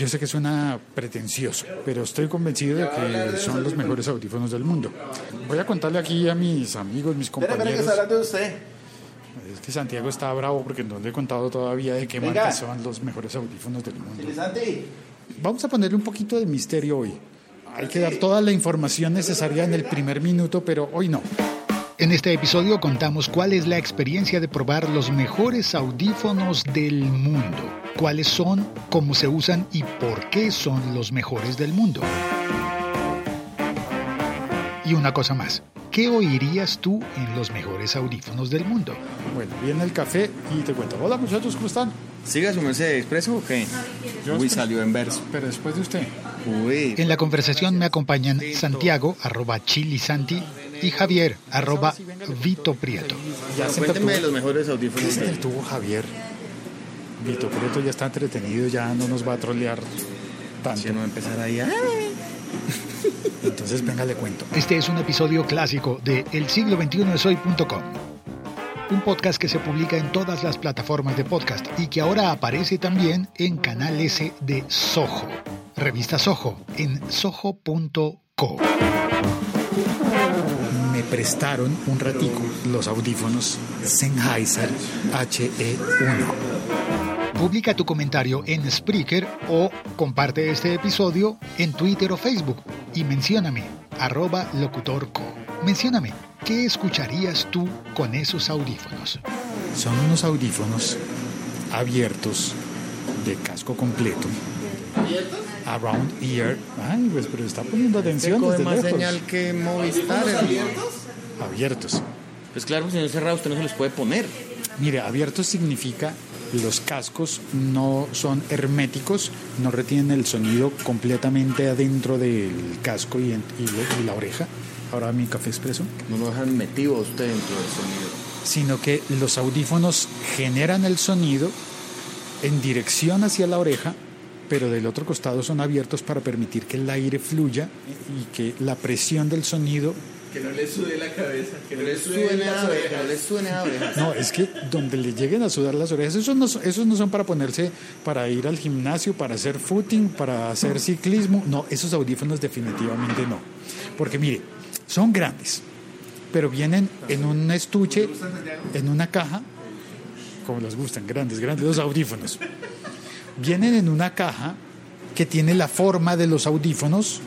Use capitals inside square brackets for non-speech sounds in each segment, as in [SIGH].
Yo sé que suena pretencioso, pero estoy convencido de que son los mejores audífonos del mundo. Voy a contarle aquí a mis amigos, mis Espera, espera, que compañeros. de usted. Es que Santiago está bravo porque no le he contado todavía de qué marcas son los mejores audífonos del mundo. Vamos a ponerle un poquito de misterio hoy. Hay que dar toda la información necesaria en el primer minuto, pero hoy no. En este episodio contamos cuál es la experiencia de probar los mejores audífonos del mundo, cuáles son, cómo se usan y por qué son los mejores del mundo. Y una cosa más, ¿qué oirías tú en los mejores audífonos del mundo? Bueno, viene el café y te cuento. Hola muchachos, ¿cómo están? ¿Siga su merced expreso o qué? Yo Uy, salió en verso. Pero después de usted. Uy, En la conversación me acompañan Santiago, arroba chilisanti, y Javier, arroba Vito Prieto. Ya cuénteme de los mejores ¿Qué audífonos. se de- entretuvo Javier? Vito Preto ya está entretenido, ya no nos va a trolear tanto. Si no va a empezar ahí. ¡ay! [LAUGHS] Entonces, venga, le cuento. Este es un episodio clásico de El siglo XXI es hoy.com. Un podcast que se publica en todas las plataformas de podcast y que ahora aparece también en Canal S de Soho. Revista Soho en soho.co. Prestaron un ratico los audífonos Sennheiser HE1. Publica tu comentario en Spreaker o comparte este episodio en Twitter o Facebook y mencióname, arroba locutorco. Mencióname, ¿qué escucharías tú con esos audífonos? Son unos audífonos abiertos de casco completo. Around ear. Ay, pues, pero está poniendo atención Coge desde más lejos. señal que Movistar. hermano. Abiertos. Pues claro, si no es cerrado, usted no se los puede poner. Mire, abiertos significa los cascos no son herméticos, no retienen el sonido completamente adentro del casco y, en- y lo- y la oreja. Ahora mi café expreso. No lo dejan metido a usted dentro del sonido. Sino que los audífonos generan el sonido en dirección hacia la oreja, pero del otro costado son abiertos para permitir que el aire fluya y que la presión del sonido Que no le sude la cabeza. Que no le suene a oreja. No le suene. No, es que donde le lleguen a sudar las orejas, esos no, son- esos no son para ponerse, para ir al gimnasio, para hacer footing, para hacer ciclismo. No, esos audífonos definitivamente no. Porque mire, son grandes, pero vienen en un estuche, en una caja, como les gustan, grandes, grandes los audífonos. Vienen en una caja que tiene la forma de los audífonos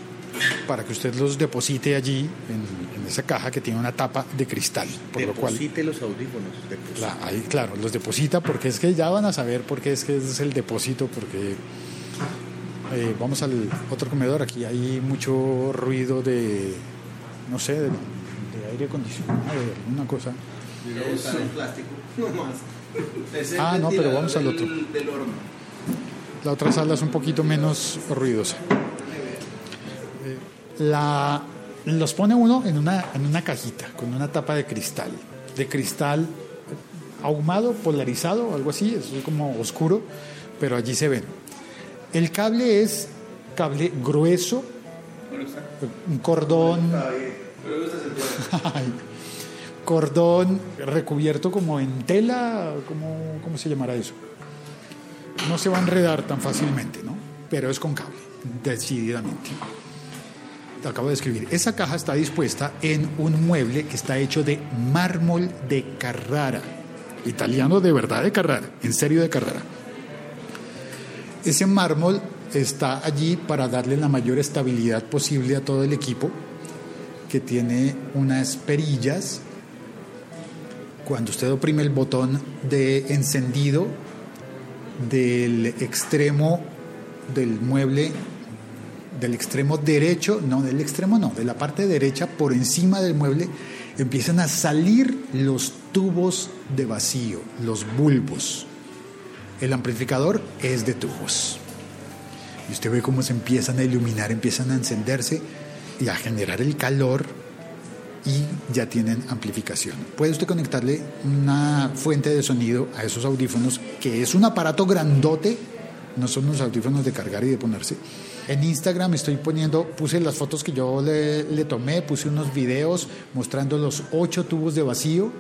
para que usted los deposite allí en, en esa caja que tiene una tapa de cristal, por lo cual Deposite los audífonos. deposite. Ahí, claro, los deposita porque es que ya van a saber por qué es que es el depósito, porque eh, vamos al otro comedor, aquí hay mucho ruido de, no sé, de, de aire acondicionado, de alguna cosa. [LAUGHS] Ah, no, pero vamos al otro. La otra sala es un poquito menos ruidosa. La, los pone uno en una, en una cajita con una tapa de cristal, de cristal ahumado, polarizado, algo así, es como oscuro, pero allí se ven. El cable es cable grueso, un cordón, [LAUGHS] cordón recubierto como en tela, como, ¿cómo se llamará eso? No se va a enredar tan fácilmente, ¿no? Pero es con cable, decididamente. Te acabo de escribir. Esa caja está dispuesta en un mueble que está hecho de mármol de Carrara. Italiano de verdad de Carrara, en serio de Carrara. Ese mármol está allí para darle la mayor estabilidad posible a todo el equipo, que tiene unas perillas. Cuando usted oprime el botón de encendido del extremo del mueble, del extremo derecho, no, del extremo no, de la parte derecha por encima del mueble, empiezan a salir los tubos de vacío, los bulbos. El amplificador es de tubos. Y usted ve cómo se empiezan a iluminar, empiezan a encenderse y a generar el calor y ya tienen amplificación. Puede usted conectarle una fuente de sonido a esos audífonos, que es un aparato grandote, no son unos audífonos de cargar y de ponerse. En Instagram estoy poniendo, puse las fotos que yo le, le tomé, puse unos videos mostrando los ocho tubos de vacío,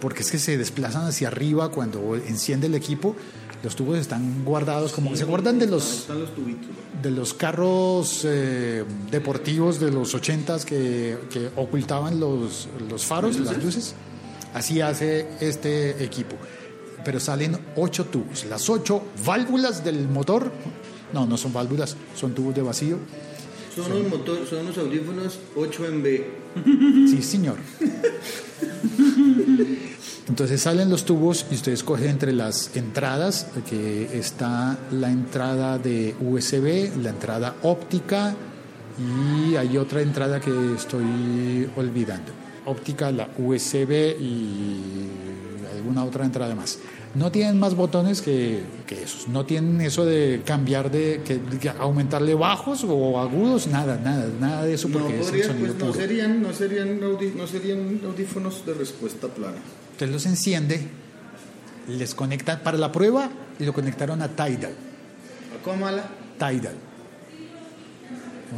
porque es que se desplazan hacia arriba cuando enciende el equipo. Los tubos están guardados como que se guardan de los de los carros eh, deportivos de los ochentas que, que ocultaban los, los faros, las luces. Así hace este equipo. Pero salen ocho tubos. Las ocho válvulas del motor, no, no son válvulas, son tubos de vacío. Son unos, motor, son unos audífonos 8 en B. Sí, señor. Entonces salen los tubos y usted escoge entre las entradas, que está la entrada de USB, la entrada óptica y hay otra entrada que estoy olvidando. Óptica, la USB y alguna otra entrada más. No tienen más botones que, que esos. No tienen eso de cambiar de, que, aumentarle bajos o agudos, nada, nada, nada de eso No, es el podría, sonido pues, no, serían, no, serían no audífonos de respuesta plana. Usted los enciende, les conectan para la prueba y lo conectaron a Tidal. ¿A Comala? Tidal.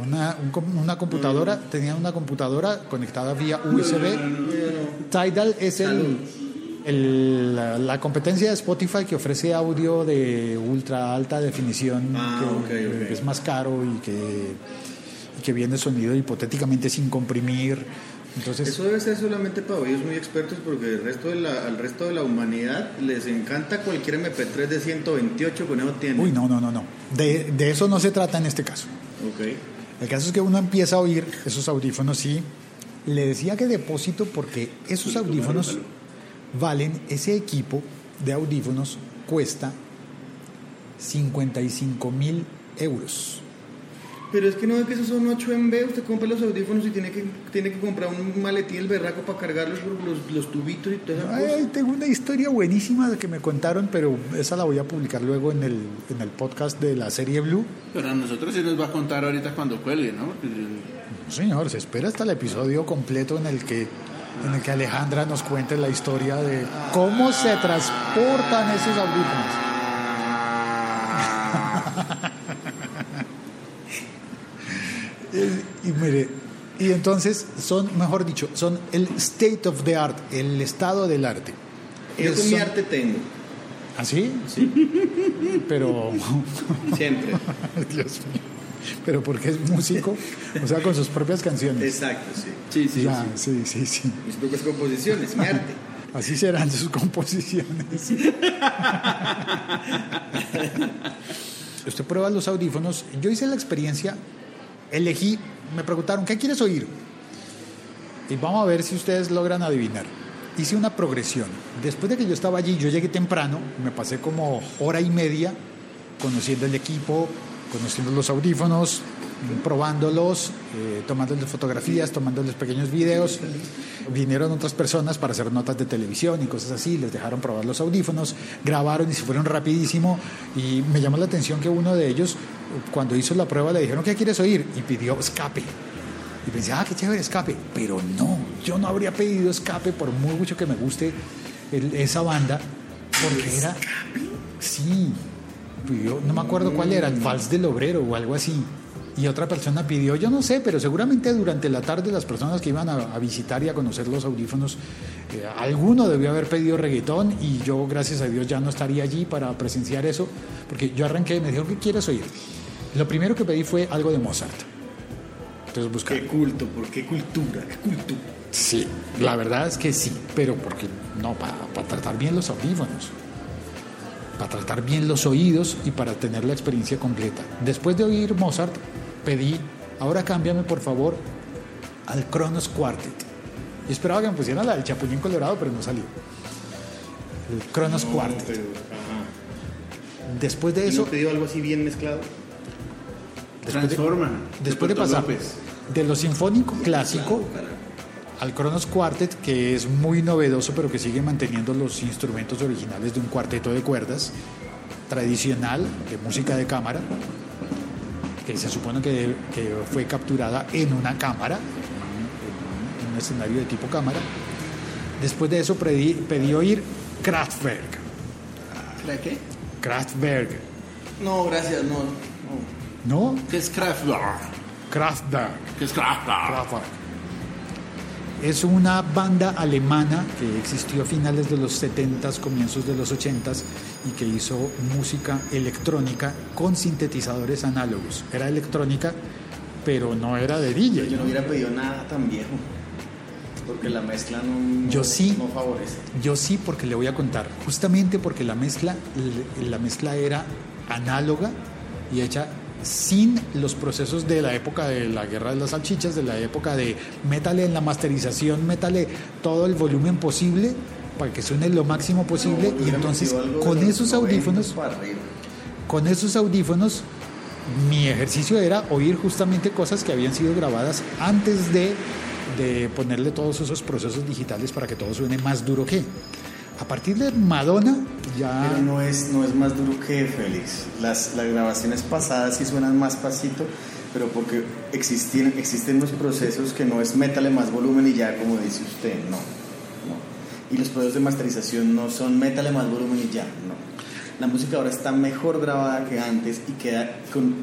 Una, un una computadora, tenían una computadora conectada vía USB. Tidal es el, el- la, la competencia de Spotify que ofrece audio de ultra alta definición, Ah, que, es más caro y que, y que viene sonido hipotéticamente sin comprimir. Entonces, Eso debe ser solamente para oídos muy expertos porque el resto de la, al resto de la humanidad les encanta cualquier MP3 de 128 con eso tiene. uy, no, no, no, no. De, de eso no se trata en este caso. El caso es que uno empieza a oír esos audífonos y le decía que depósito porque esos audífonos valen, ese equipo de audífonos cuesta 55 mil euros. Pero es que no es que esos son 8 en B, usted compra los audífonos y tiene que, tiene que comprar un maletín el berraco para cargarlos por los, los tubitos y toda esa cosa. Ay, tengo una historia buenísima de que me contaron, pero esa la voy a publicar luego en el, en el podcast de la serie Blue. Pero a nosotros sí nos va a contar ahorita cuando cuelgue, ¿no? Porque, No, señor, se espera hasta el episodio completo en el que en el que Alejandra nos cuente la historia de cómo se transportan esos audífonos. [LAUGHS] y, y mire, y entonces son, mejor dicho, son el state of the art, el estado del arte. Yo Es- con mi arte tengo, ¿Así? Pero, [LAUGHS] siempre. [LAUGHS] Dios mío, pero porque es músico, o sea, con sus propias canciones. Exacto, sí. sí, sí, ya, sí. sí, sí, sí. Mis propias composiciones, mi arte. [LAUGHS] Así serán sus composiciones. [LAUGHS] Usted prueba los audífonos. Yo hice la experiencia, elegí, me preguntaron, ¿qué quieres oír? Y vamos a ver si ustedes logran adivinar. Hice una progresión. Después de que yo estaba allí, yo llegué temprano, me pasé como hora y media conociendo el equipo, conociendo los audífonos, probándolos, eh, tomándoles fotografías, tomándoles pequeños videos. Vinieron otras personas para hacer notas de televisión y cosas así, les dejaron probar los audífonos, grabaron y se fueron rapidísimo. Y me llamó la atención que uno de ellos cuando hizo la prueba le dijeron, ¿qué quieres oír? Y pidió escape. Y pensé, ah, qué chévere escape. Pero no, yo no habría pedido escape por muy mucho que me guste esa banda, porque era... Sí, pidió, no me acuerdo cuál era, el Vals del Obrero o algo así. Y otra persona pidió, yo no sé, pero seguramente durante la tarde las personas que iban a, a visitar y a conocer los audífonos, eh, alguno debió haber pedido reggaetón y yo, gracias a Dios, ya no estaría allí para presenciar eso, porque yo arranqué y me dijeron, ¿qué quieres oír? Lo primero que pedí fue algo de Mozart. Entonces busqué. Qué culto, ¿por qué cultura? ¿Qué cultura? Sí, la verdad es que sí, pero porque no, para, para tratar bien los audífonos, para tratar bien los oídos y para tener la experiencia completa. Después de oír Mozart, pedí, ahora cámbiame por favor al Kronos Quartet. Y esperaba que me pusieran la del Chapulín Colorado, pero no salió. El Kronos Quartet. Pero, ajá. Después de ¿Y eso, no pidió algo así bien mezclado? Transforma. después de pasar López. de lo sinfónico clásico al Kronos Quartet, que es muy novedoso, pero que sigue manteniendo los instrumentos originales de un cuarteto de cuerdas tradicional de música de cámara, que se supone que, que fue capturada en una cámara, en un, en un escenario de tipo cámara. Después de eso pedí, pedí oír Kraftwerk. ¿La qué? Kraftwerk. No, gracias, no. no. ¿No? ¿Qué es Kraftwerk? Kraftwerk. ¿Qué es Kraftwerk? Kraftwerk. Es una banda alemana que existió a finales de los 70s, comienzos de los 80s y que hizo música electrónica con sintetizadores análogos. Era electrónica, pero no era de DJ. Yo no hubiera pedido nada tan viejo. Porque la mezcla no, Yo sí. no favorece. Yo sí, porque le voy a contar. Justamente porque la mezcla, la mezcla era análoga y hecha sin los procesos de la época de la guerra de las salchichas, de la época de métale en la masterización, métale todo el volumen posible para que suene lo máximo posible. No, y entonces con esos 90 audífonos, con esos audífonos, mi ejercicio era oír justamente cosas que habían sido grabadas antes de, de ponerle todos esos procesos digitales para que todo suene más duro que. A partir de Madonna, ya. Pero no es, no es más duro que Félix. Las, las grabaciones pasadas sí suenan más pasito, pero porque existen, existen los procesos que no es métale más volumen y ya, como dice usted, no. no. Y los procesos de masterización no son métale más volumen y ya, no. La música ahora está mejor grabada que antes y queda con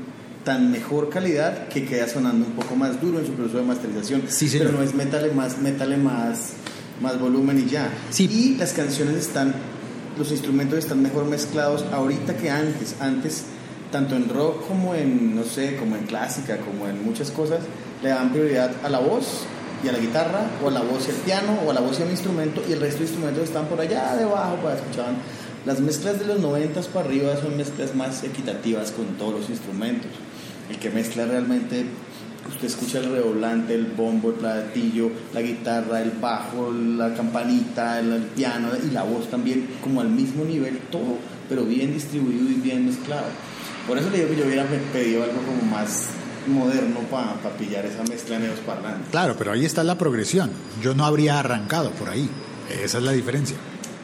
tan mejor calidad que queda sonando un poco más duro en su proceso de masterización. Sí, pero no es métale más, métale más, más volumen y ya. Sí. Y las canciones están, los instrumentos están mejor mezclados ahorita que antes. Antes, tanto en rock como en, no sé, como en clásica, como en muchas cosas, le daban prioridad a la voz y a la guitarra, o a la voz y al piano, o a la voz y al instrumento, y el resto de instrumentos están por allá debajo para escuchar. Las mezclas de los 90 para arriba son mezclas más equitativas con todos los instrumentos. El que mezcla realmente Usted escucha el redoblante, el bombo, el platillo, la guitarra, el bajo, la campanita, el, piano y la voz también, como al mismo nivel, todo, pero bien distribuido y bien mezclado. Por eso le digo que yo hubiera pe- pedido algo como más moderno para pillar esa mezcla en esos parlantes. Claro, pero ahí está la progresión. Yo no habría arrancado por ahí. Esa es la diferencia.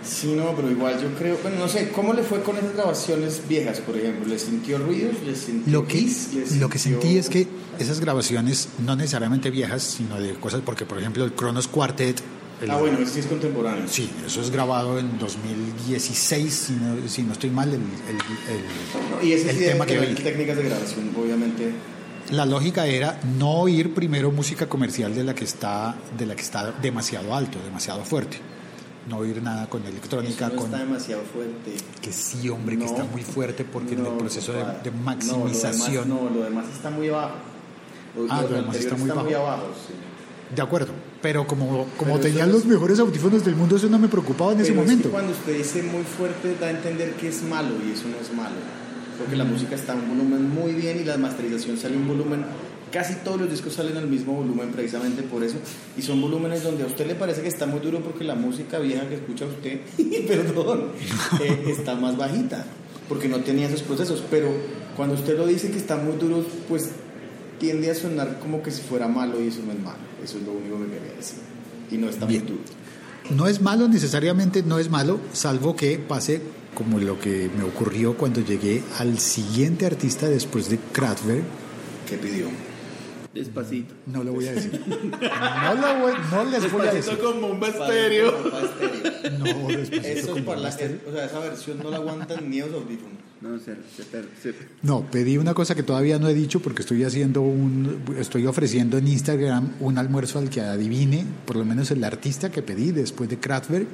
Sí, no, pero igual yo creo, bueno, no sé, ¿cómo le fue con esas grabaciones viejas, por ejemplo? ¿Le sintió ruidos? ¿Le sintió Lo que, lo que sentí es que esas grabaciones, no necesariamente viejas, sino de cosas, porque por ejemplo el Kronos Quartet. el- Ah, bueno, este es contemporáneo. Sí, eso es grabado en 2016, si no, si no estoy mal, el, el- el- Y ese el sí tema que oí. técnicas de grabación, obviamente. La lógica era no oír primero música comercial de la que está, de la que está demasiado alto, demasiado fuerte. No oír nada con electrónica, Eso no con está demasiado fuerte. que sí, hombre, que está muy fuerte porque en el proceso de, de No, maximización. lo demás, no, lo demás está muy abajo. Lo, Ah, lo demás está muy bajo. abajo, sí. De acuerdo, pero como, como Pero tenían los es- mejores audífonos del mundo, eso no me preocupaba en ese Pero es momento. que cuando usted dice muy fuerte da a entender que es malo y eso no es malo. Porque Mm. la música está a un volumen muy bien y la masterización sale a un volumen, casi todos los discos salen al mismo volumen precisamente por eso. Y son volúmenes donde a usted le parece que está muy duro porque la música vieja que escucha usted, [LAUGHS] perdón, eh, está más bajita. Porque no tenía esos procesos. Pero cuando usted lo dice que está muy duro, pues tiende a sonar como que si fuera malo y eso no es malo. Eso es lo único que quería decir. Y no está Bien. muy duro. No es malo necesariamente, no es malo, salvo que pase como lo que me ocurrió cuando llegué al siguiente artista después de Kraftwerk. ¿Qué pidió? Despacito. No lo voy a decir. No, lo voy- no les voy a decir. Despacito con bomba estéreo. Bomba estéreo. No, despacito Eso es como para la, o sea, esa versión no la aguantan ni los audífonos. No, se, se- No, pedí una cosa que todavía no he dicho porque estoy haciendo un, estoy ofreciendo en Instagram un almuerzo al que adivine, por lo menos el artista que pedí después de Kraftwerk.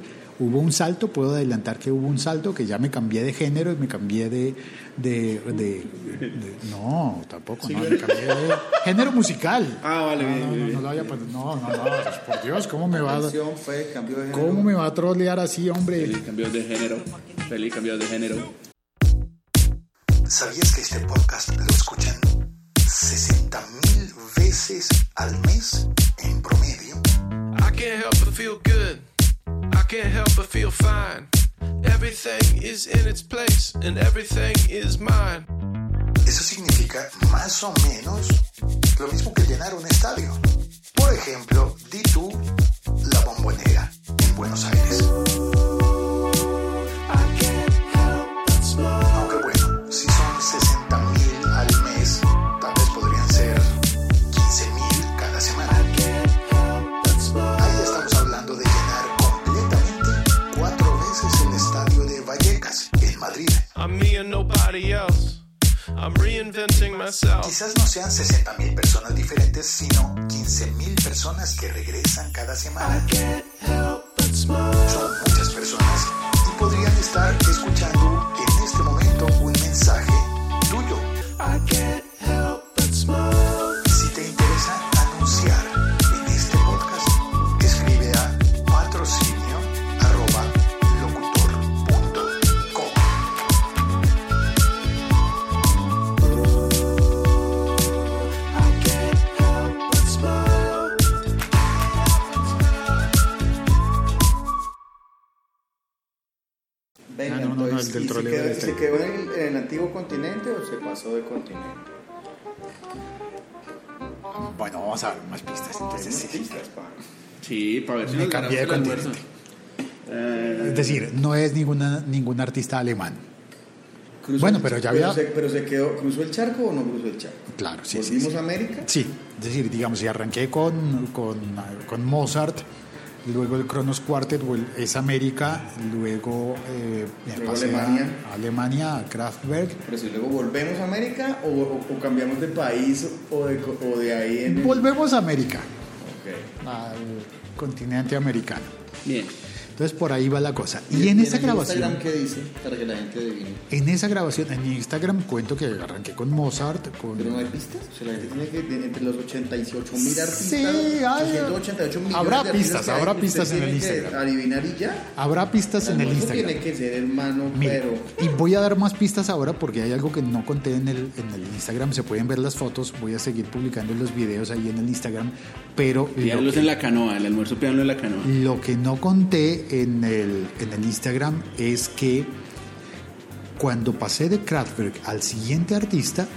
Hubo un salto, puedo adelantar que hubo un salto, que ya me cambié de género y me cambié de... de, de- de- no, tampoco, no, me cambié de género musical. Ah, vale, no, bien, no, no, bien, no, bien. lo vaya a poner- no, no, no, por Dios, ¿cómo me va a, cómo me va a trolear así, hombre? Feliz cambio de género. Feliz cambio de género. ¿Sabías que este podcast lo escuchan 60 mil veces al mes en promedio? I can't help but feel good. Can't help but feel fine. Everything is in its place and everything is mine. Eso significa más o menos lo mismo que llenar un estadio. Por ejemplo, di tú la bombonera en Buenos Aires. Quizás no sean 60 mil personas diferentes, sino 15 mil personas que regresan cada semana. Son muchas personas y podrían estar escuchando de continente? Bueno, vamos a ver más pistas. Entonces, sí. Pistas, pa. Sí, para ver si Me cambié de continente. Eh, Es decir, no es ninguna, ningún artista alemán. Cruzó Bueno, pero ya había- se, pero se quedó, ¿cruzó el charco o no cruzó el charco? Claro, sí, sí, ¿Volvimos sí. a América? Sí, es decir, digamos, si arranqué con, con, con Mozart, luego el Kronos Quartet es América, luego, eh, Luego Alemania. a Alemania, a Kraftwerk. Pero si luego volvemos a América o, o- o cambiamos de país o de, co- o de ahí en el... Volvemos a América, al continente americano. Bien. Entonces por ahí va la cosa. Y en esa grabación, Instagram qué dice? Para que la gente adivine. en esa grabación, en mi Instagram cuento que arranqué con Mozart, con Pero no hay pistas. O sea, la gente tiene que, de- entre los 88 mil artistas, Sí, hay- 888 millones habrá de pistas, que habrá pistas en el que Instagram. adivinar y ya. Habrá pistas en el Instagram. tiene que ser, hermano, Mire, pero... y voy a dar más pistas ahora porque hay algo que no conté en el, en el Instagram. Se pueden ver las fotos. Voy a seguir publicando los videos ahí en el Instagram. Pero que, en la canoa, el almuerzo pídanlo en la canoa. lo que no conté en el, en el Instagram es que cuando pasé de Kraftwerk al siguiente artista,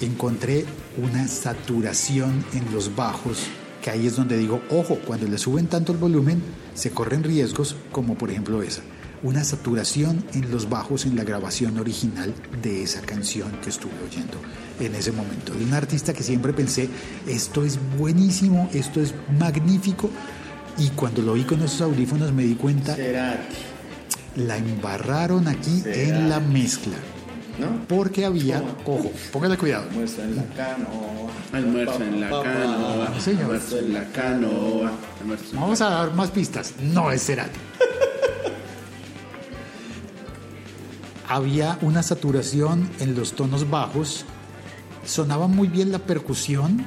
encontré una saturación en los bajos, que ahí es donde digo, ojo, cuando le suben tanto el volumen, se corren riesgos, como por ejemplo esa. Una saturación en los bajos en la grabación original de esa canción que estuve oyendo en ese momento. De un artista que siempre pensé, esto es buenísimo, esto es magnífico. Y cuando lo oí con esos audífonos me di cuenta, Será, la embarraron aquí en la mezcla. ¿no? Porque había, ¿Cómo? ojo, póngale cuidado. Muestra en la canoa. Almuerzo en la canoa. Señor. Almuerzo en la canoa. Almuerzo en Vamos a dar más pistas. No es Cerati. [LAUGHS] Había una saturación en los tonos bajos. Sonaba muy bien la percusión.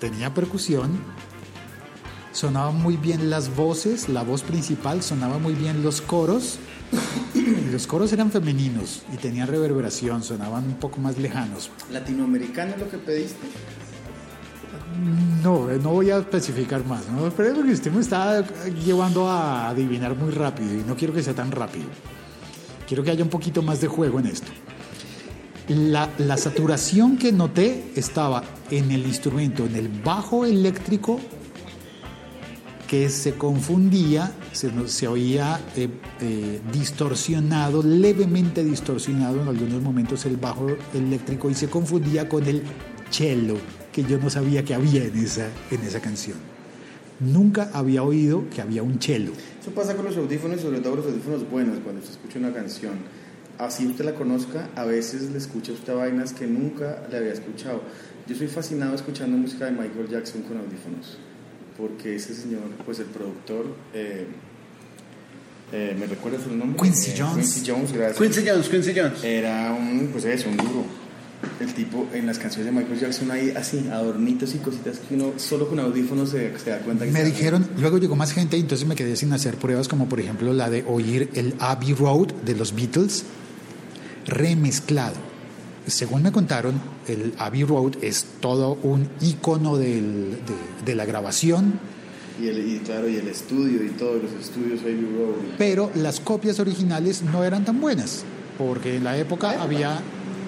Tenía percusión. Sonaban muy bien las voces. La voz principal. Sonaba muy bien los coros. Y los coros eran femeninos y tenían reverberación. Sonaban un poco más lejanos. Latinoamericano es lo que pediste. No, eh, no voy a especificar más, ¿no? Pero es porque usted me está llevando a adivinar muy rápido y no quiero que sea tan rápido. Quiero que haya un poquito más de juego en esto. La, la saturación que noté estaba en el instrumento, en el bajo eléctrico que se confundía, se, se oía eh, eh, distorsionado, levemente distorsionado en algunos momentos el bajo eléctrico y se confundía con el cello, que yo no sabía que había en esa, en esa canción. Nunca había oído que había un cello. Eso pasa con los audífonos sobre todo los audífonos buenos, cuando usted escucha una canción. Así usted la conozca, a veces le escucha usted vainas que nunca le había escuchado. Yo soy fascinado escuchando música de Michael Jackson con audífonos, porque ese señor, pues el productor, eh, eh, ¿me recuerda su nombre? Quincy Eh, Jones. Quincy Jones, gracias. Quincy Jones, Quincy Jones. Era un, pues eso, un duro. El tipo, en las canciones de Michael Jackson hay así, adornitos y cositas que uno solo con audífonos se, se da cuenta que Me dijeron, luego llegó más gente y entonces me quedé sin hacer pruebas, como por ejemplo la de oír el Abbey Road de los Beatles remezclado. Según me contaron, el Abbey Road es todo un icono del- de, de la grabación, Y, el, y claro, y el estudio y todos los estudios Abbey Road. pero las copias originales no eran tan buenas, porque en la época había,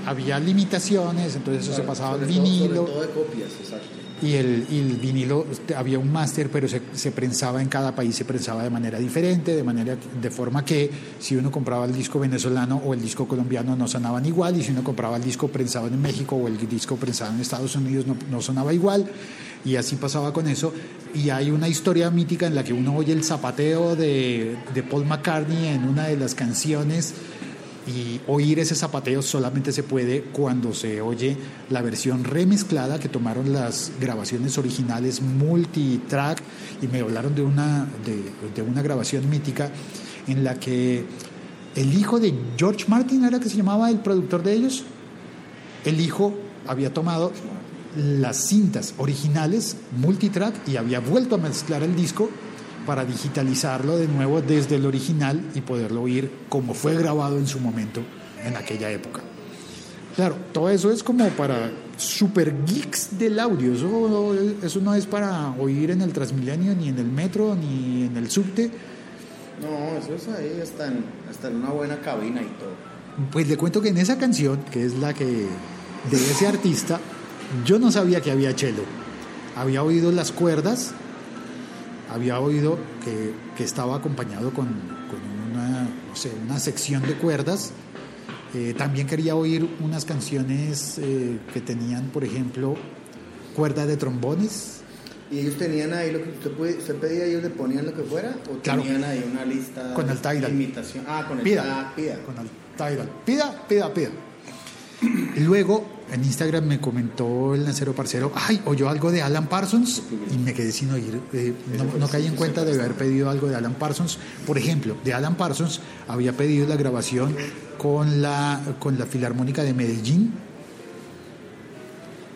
había limitaciones, entonces eso se pasaba al todo- vinilo. sobre todo de copias, exacto. Y el, vinilo este, había un máster, pero se, se prensaba en cada país, se prensaba de manera diferente, de manera de forma que si uno compraba el disco venezolano o el disco colombiano no sonaban igual, y si uno compraba el disco prensado en México o el disco prensado en Estados Unidos no, no sonaba igual, y así pasaba con eso. Y hay una historia mítica en la que uno oye el zapateo de, de Paul McCartney en una de las canciones y oír ese zapateo solamente se puede cuando se oye la versión remezclada que tomaron las grabaciones originales multitrack y me hablaron de una, de, una grabación mítica en la que el hijo de George Martin era que se llamaba el productor de ellos el hijo había tomado las cintas originales multitrack y había vuelto a mezclar el disco para digitalizarlo de nuevo desde el original y poderlo oír como fue grabado en su momento en aquella época. Claro, todo eso es como para super geeks del audio, eso, eso no es para oír en el Transmilenio, ni en el metro, ni en el subte. No, eso es ahí, hasta en, hasta en una buena cabina y todo. Pues le cuento que en esa canción, que es la que de ese artista, yo no sabía que había cello. Había oído las cuerdas, había oído que, que estaba acompañado con, con una, no sé, una sección de cuerdas. Eh, también quería oír unas canciones eh, que tenían, por ejemplo, cuerda de trombones. ¿Y ellos tenían ahí lo que usted, puede, usted pedía, ellos le ponían lo que fuera? ¿O Claro. tenían ahí una lista Con el de imitación? Ah, con el Pida. ah, pida. Con el Tidal. Pida, pida, pida. Y [CLEARS THROAT] Luego en Instagram me comentó el Lancero Parcero, ay, oyó algo de Alan Parsons y me quedé sin oír. eh, no, no caí en cuenta de haber pedido algo de Alan Parsons. Por ejemplo, de Alan Parsons había pedido la grabación con la, con la Filarmónica de Medellín.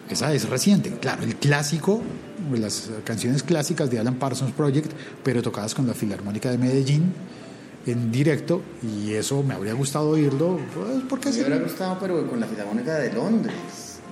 Esa es reciente, claro, el clásico, las canciones clásicas de Alan Parsons Project, pero tocadas con la Filarmónica de Medellín en directo y eso me habría gustado oírlo, pues porque Me sí. hubiera gustado, pero con la Filarmónica de Londres.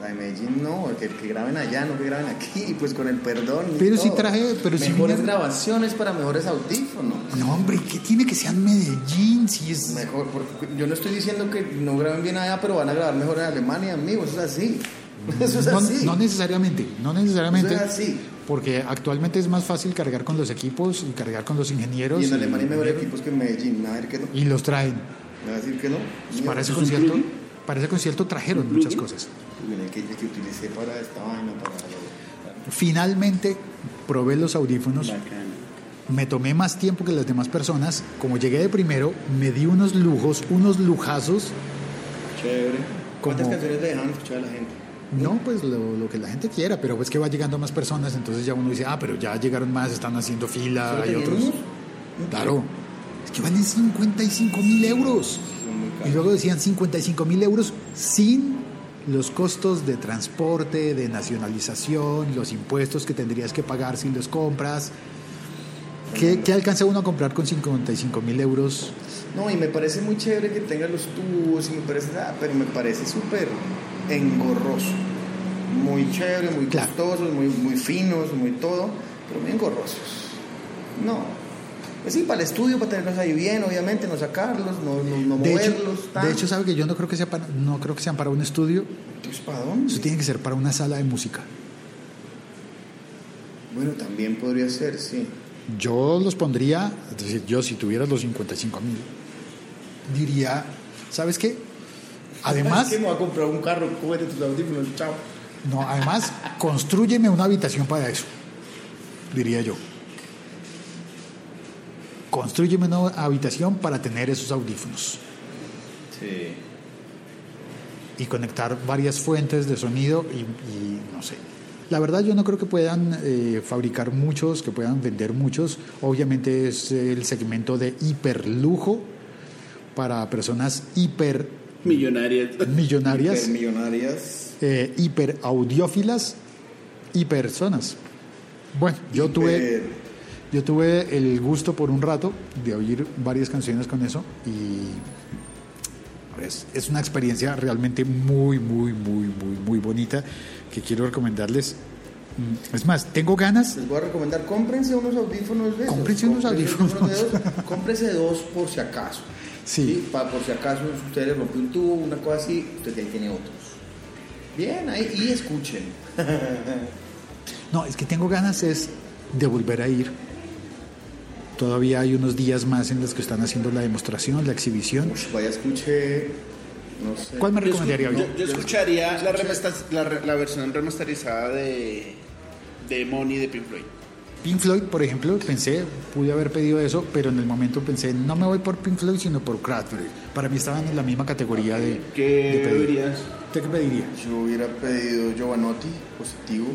La de Medellín no, que, que graben allá, no que graben aquí, pues con el perdón. Pero sí todo. traje- pero sí Mejores grabaciones para mejores audífonos. No, hombre, ¿qué tiene que ser Medellín? Si es... Mejor, porque yo no estoy diciendo que no graben bien allá, pero van a grabar mejor en Alemania, amigos, eso es así. [LAUGHS] Eso es no, así. no necesariamente, no necesariamente. Eso es así. Porque actualmente es más fácil cargar con los equipos y cargar con los ingenieros. Y en Alemania hay mejores equipos que en Medellín. ¿Me a decir que no? Y los traen. ¿Me va a decir que no? Pues para ese concierto, para ese concierto trajeron muchas cosas. Mira, que, que utilicé para esta vaina, para... lo- Finalmente probé los audífonos. Bacano. Me tomé más tiempo que las demás personas. Como llegué de primero, me di unos lujos, unos lujazos. Chévere. ¿Cuántas Como- canciones le dejaron escuchar a la gente? No, pues lo, lo que la gente quiera, pero es que va llegando más personas, entonces ya uno dice, ah, pero ya llegaron más, están haciendo fila, ¿Solo hay otros. Claro, es que valen 55 mil euros. Y luego decían 55 mil euros sin los costos de transporte, de nacionalización, los impuestos que tendrías que pagar si los compras. ¿Qué, qué alcanza uno a comprar con 55 mil euros? No, y me parece muy chévere que tenga los tubos, y me parece, ah, pero me parece súper engorroso. Muy chévere, muy Claro. costosos, muy, muy finos, muy todo, pero muy engorrosos. No. Pues sí, para el estudio, para tenerlos ahí bien, obviamente, no sacarlos, no, no, no De hecho, moverlos. de hecho, sabe que yo no creo que sea para, no creo que sean para un estudio, Pues, ¿para dónde? eso tiene que ser para una sala de música. Bueno, también podría ser, sí. yo los pondría, es decir, yo si tuviera los 55 mil, diría, ¿sabes qué? Además, que me voy a comprar un carro, cómete tus audífonos, chao. no, además, construyeme una habitación para eso, diría yo. Construyeme una habitación para tener esos audífonos Sí. y conectar varias fuentes de sonido y, y no sé. La verdad yo no creo que puedan eh, fabricar muchos, que puedan vender muchos. Obviamente es el segmento de hiperlujo para personas hiper Millonarias. millonarias, millonarias. eh, hiper audiófilas y personas. Bueno, yo tuve, yo tuve el gusto por un rato de oír varias canciones con eso y es, es una experiencia realmente muy, muy, muy, muy, muy bonita que quiero recomendarles. Mm, Es más, tengo ganas. Les voy a recomendar, cómprense unos audífonos de esos. Cómprense unos audífonos. Cómprense dos por si acaso. Sí. Pa- por si acaso usted le rompió un tubo, una cosa así, usted ya tiene otros. Bien, ahí, y escuchen. [LAUGHS] No, es que tengo ganas es de volver a ir. Todavía hay unos días más en los que están haciendo la demostración, la exhibición. Vaya, escuche. No sé. ¿Cuál me recomendaría yo- yo escucharía la versión remasterizada de, de Money de Pink Floyd. Pink Floyd, por ejemplo, pensé, pude haber pedido eso, pero en el momento pensé, no me voy por Pink Floyd, sino por Cranberry. Para mí estaban en la misma categoría de, ¿Qué de pedir. dirías? ¿Usted qué pediría? Yo hubiera pedido Giovanotti, positivo.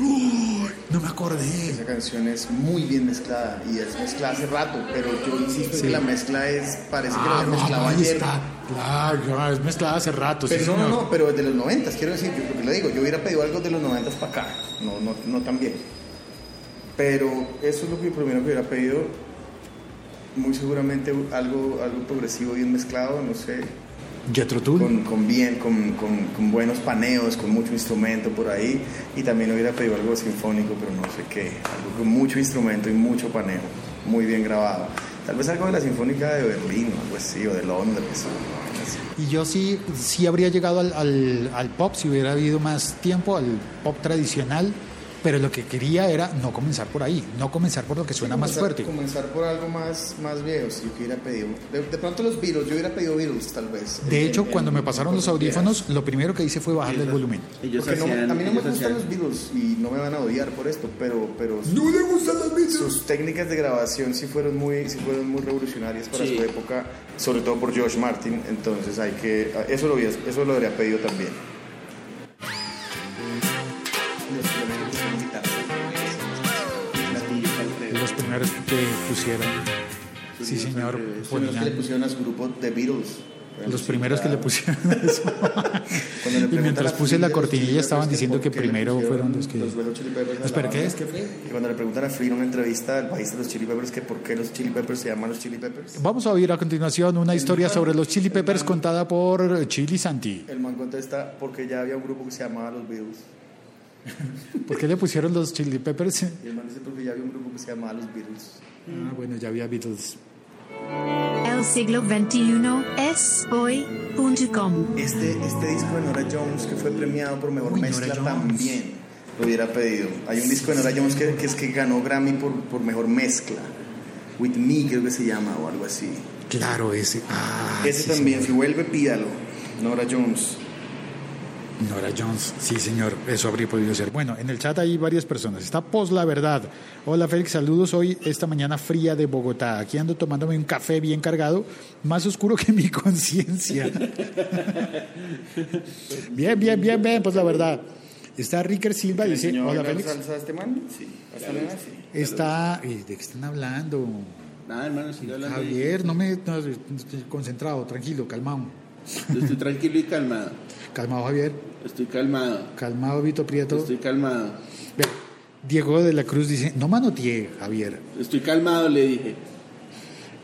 No me acordé. Esa canción es muy bien mezclada y es mezclada hace rato, pero yo insisto en Sí. que la mezcla es, parece que la Ah, no, mezclado ahí ayer. está. Claro, es mezclada hace rato. sí, Pero no, no, señor. no, pero de los noventas, quiero decir, yo lo que le digo, yo hubiera pedido algo de los noventas para acá, no, no, no tan bien. Pero eso es lo que primero que hubiera pedido, muy seguramente algo, algo progresivo bien mezclado, no sé, Jethro Tull. con, con bien, con, con- con buenos paneos, con mucho instrumento por ahí, y también hubiera pedido algo sinfónico, pero no sé qué, algo con mucho instrumento y mucho paneo, muy bien grabado. Tal vez algo de la Sinfónica de Berlín o algo así, o de Londres. o. Y yo sí, sí habría llegado al, al- al pop si hubiera habido más tiempo, al pop tradicional, pero lo que quería era no comenzar por ahí, no comenzar por lo que suena más comenzar, fuerte. Comenzar por algo más, más viejo, si yo hubiera pedido. De, de pronto los Beatles, yo hubiera pedido Beatles tal vez. De En- hecho, en- cuando me pasaron los audífonos, lo primero que hice fue bajarle el volumen. Ellos Porque no hacían- a mí no me gustan hacían- los Beatles y no me van a odiar por esto, pero, pero ¡No le gustan los Beatles! sus técnicas de grabación sí fueron muy, sí fueron muy revolucionarias para Sí. su época, sobre todo por George Martin. Entonces hay que, eso lo, eso lo habría pedido también. Primeros que pusieron. Sí, señor. Los primeros que ponían- le pusieron a su grupo The Beatles. Los primeros que le pusieron eso. [LAUGHS] Le Y mientras puse la cortinilla estaban diciendo que le primero fueron los que... Los Chili Peppers Espera, ¿qué es? Y cuando le preguntan a Flea en una entrevista al país de los Chili Peppers que por qué los Chili Peppers se llaman los Chili Peppers, Vamos a oír a continuación una historia sobre los Chili Peppers contada por Chili Santi. el man contesta porque ya había un grupo que se llamaba los Beatles. [LAUGHS] ¿Por qué le pusieron los Chili Peppers? Y el man dice porque ya había un grupo que se llamaba los Beatles. Ah, bueno, ya había Beatles. El siglo XXI es hoy.com. Este, este disco de Nora Jones que fue premiado por mejor Uy, mezcla también lo hubiera pedido. Hay un disco de Nora Jones que, que es que ganó Grammy por, por mejor mezcla. With Me creo que se llama o algo así. Claro, ese. Ah, Ese sí, también, si señor. vuelve pídalo. Nora Jones. Nora Jones, sí señor, eso habría podido ser. Bueno, en el chat hay varias personas. Está Pos La Verdad. Hola Félix, saludos hoy, esta mañana fría de Bogotá. Aquí ando tomándome un café bien cargado, más oscuro que mi [LAUGHS] conciencia. bien, bien, bien, bien, Pos La Verdad. Está Ricker Silva, ¿Le dice, hola Félix. salsa este man? Sí. Está, eh, ¿de qué están hablando? Nada, hermano, sigue hablando. Javier, no me, no, estoy concentrado, tranquilo, calmado. Yo estoy tranquilo y calmado. Calmado Javier, Estoy calmado. calmado Vito Prieto. Estoy calmado. Diego de la Cruz dice, no manoteé, Javier. Estoy calmado, le dije.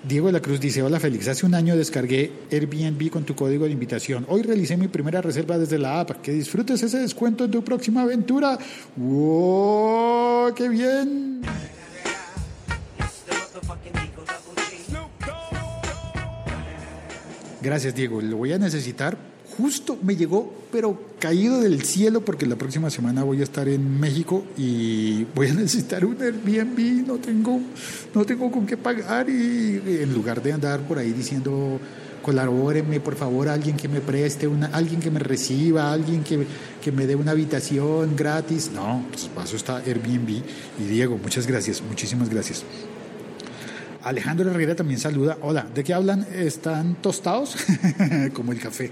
Diego de la Cruz dice, hola Félix, hace un año descargué Airbnb con tu código de invitación. Hoy realicé mi primera reserva desde la app. Que disfrutes ese descuento en tu próxima aventura. ¡Wow! ¡Qué bien! Gracias, Diego. Lo voy a necesitar justo me llegó, pero caído del cielo, porque la próxima semana voy a estar en México y voy a [LAUGHS] necesitar un Airbnb, no tengo, no tengo con qué pagar y en lugar de andar por ahí diciendo colabóreme por favor alguien que me preste una, alguien que me reciba, alguien que, que me dé una habitación gratis. No, pues paso está Airbnb y Diego, muchas gracias, muchísimas gracias. Alejandro Herrera también saluda. Hola, ¿de qué hablan? ¿Están tostados? [LAUGHS] Como el café.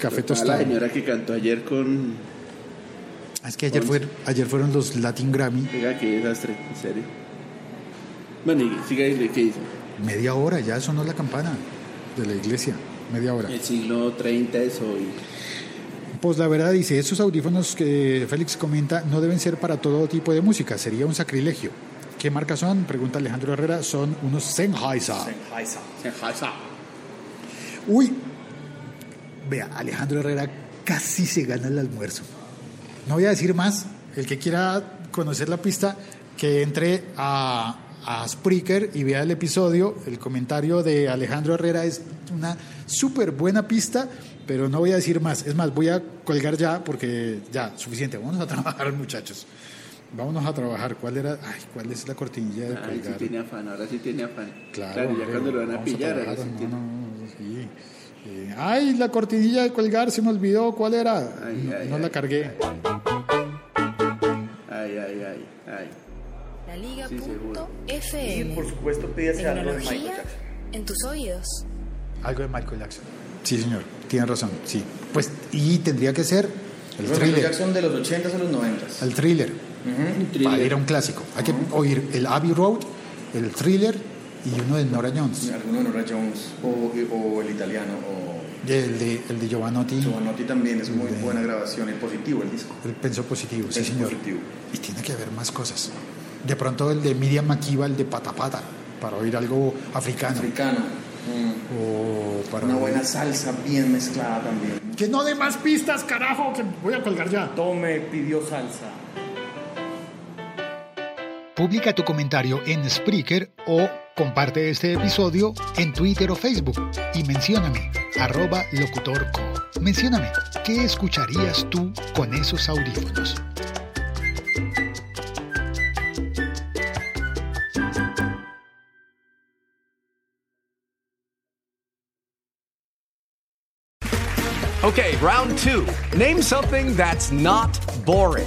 Café A la tostado. señora que cantó ayer con. Es que ayer, fue, ayer fueron los Latin Grammy. Diga qué desastre, en serio. Bueno, y siga ahí, ¿qué dice? Media hora, ya sonó la campana de la iglesia. Media hora. El siglo 30 es hoy. Pues la verdad dice, esos audífonos que Félix comenta no deben ser para todo tipo de música, sería un sacrilegio. ¿Qué marca son? Pregunta Alejandro Herrera, son unos Sennheiser. Sennheiser. Uy, vea, Alejandro Herrera casi se gana el almuerzo. No voy a decir más, el que quiera conocer la pista, que entre a, a Spreaker y vea el episodio, el comentario de Alejandro Herrera es una súper buena pista, pero no voy a decir más. Es más, voy a colgar ya porque ya, suficiente. Vámonos a trabajar, [LAUGHS] muchachos. Vámonos a trabajar. ¿Cuál era? Ay, ¿cuál es la cortinilla de Ay, sí colgar? tiene afán, ahora sí tiene afán. Claro, ya hombre, cuando lo van a pillar, ahora trabajar, sí no, tiene. no, no, sí. Eh, ay, la cortinilla de colgar se me olvidó. ¿Cuál era? Ay, no ay, no ay. la cargué. Ay, ay, ay, ay. La Liga Sí, punto FM. Por supuesto, pídase algo de Michael Jackson. en tus oídos. Algo de Michael Jackson. Sí, señor. Tiene razón. Sí. Pues, y tendría que ser el Michael thriller. Jackson de los 80s a los 90s. El thriller. Para ir a un clásico. Hay que oír el Abbey Road, el thriller y uno de Nora Jones. Alguno de Nora Jones o, o el italiano o El de, el de Giovanotti. Giovanotti también es muy buena grabación, es positivo el disco. El pensó positivo, sí, Es señor. positivo. Y tiene que haber más cosas. De pronto el de Miriam Makiba, el de Patapata, para oír algo africano. Africano. mm. O para Una buena salsa bien mezclada también. Que no dé más pistas, carajo, que voy a colgar ya. Tome pidió salsa. Publica tu comentario en Spreaker o comparte este episodio en Twitter o Facebook y mencióname, arroba locutorco. Mencióname, ¿qué escucharías tú con esos audífonos? Okay, round two. Name something that's not boring.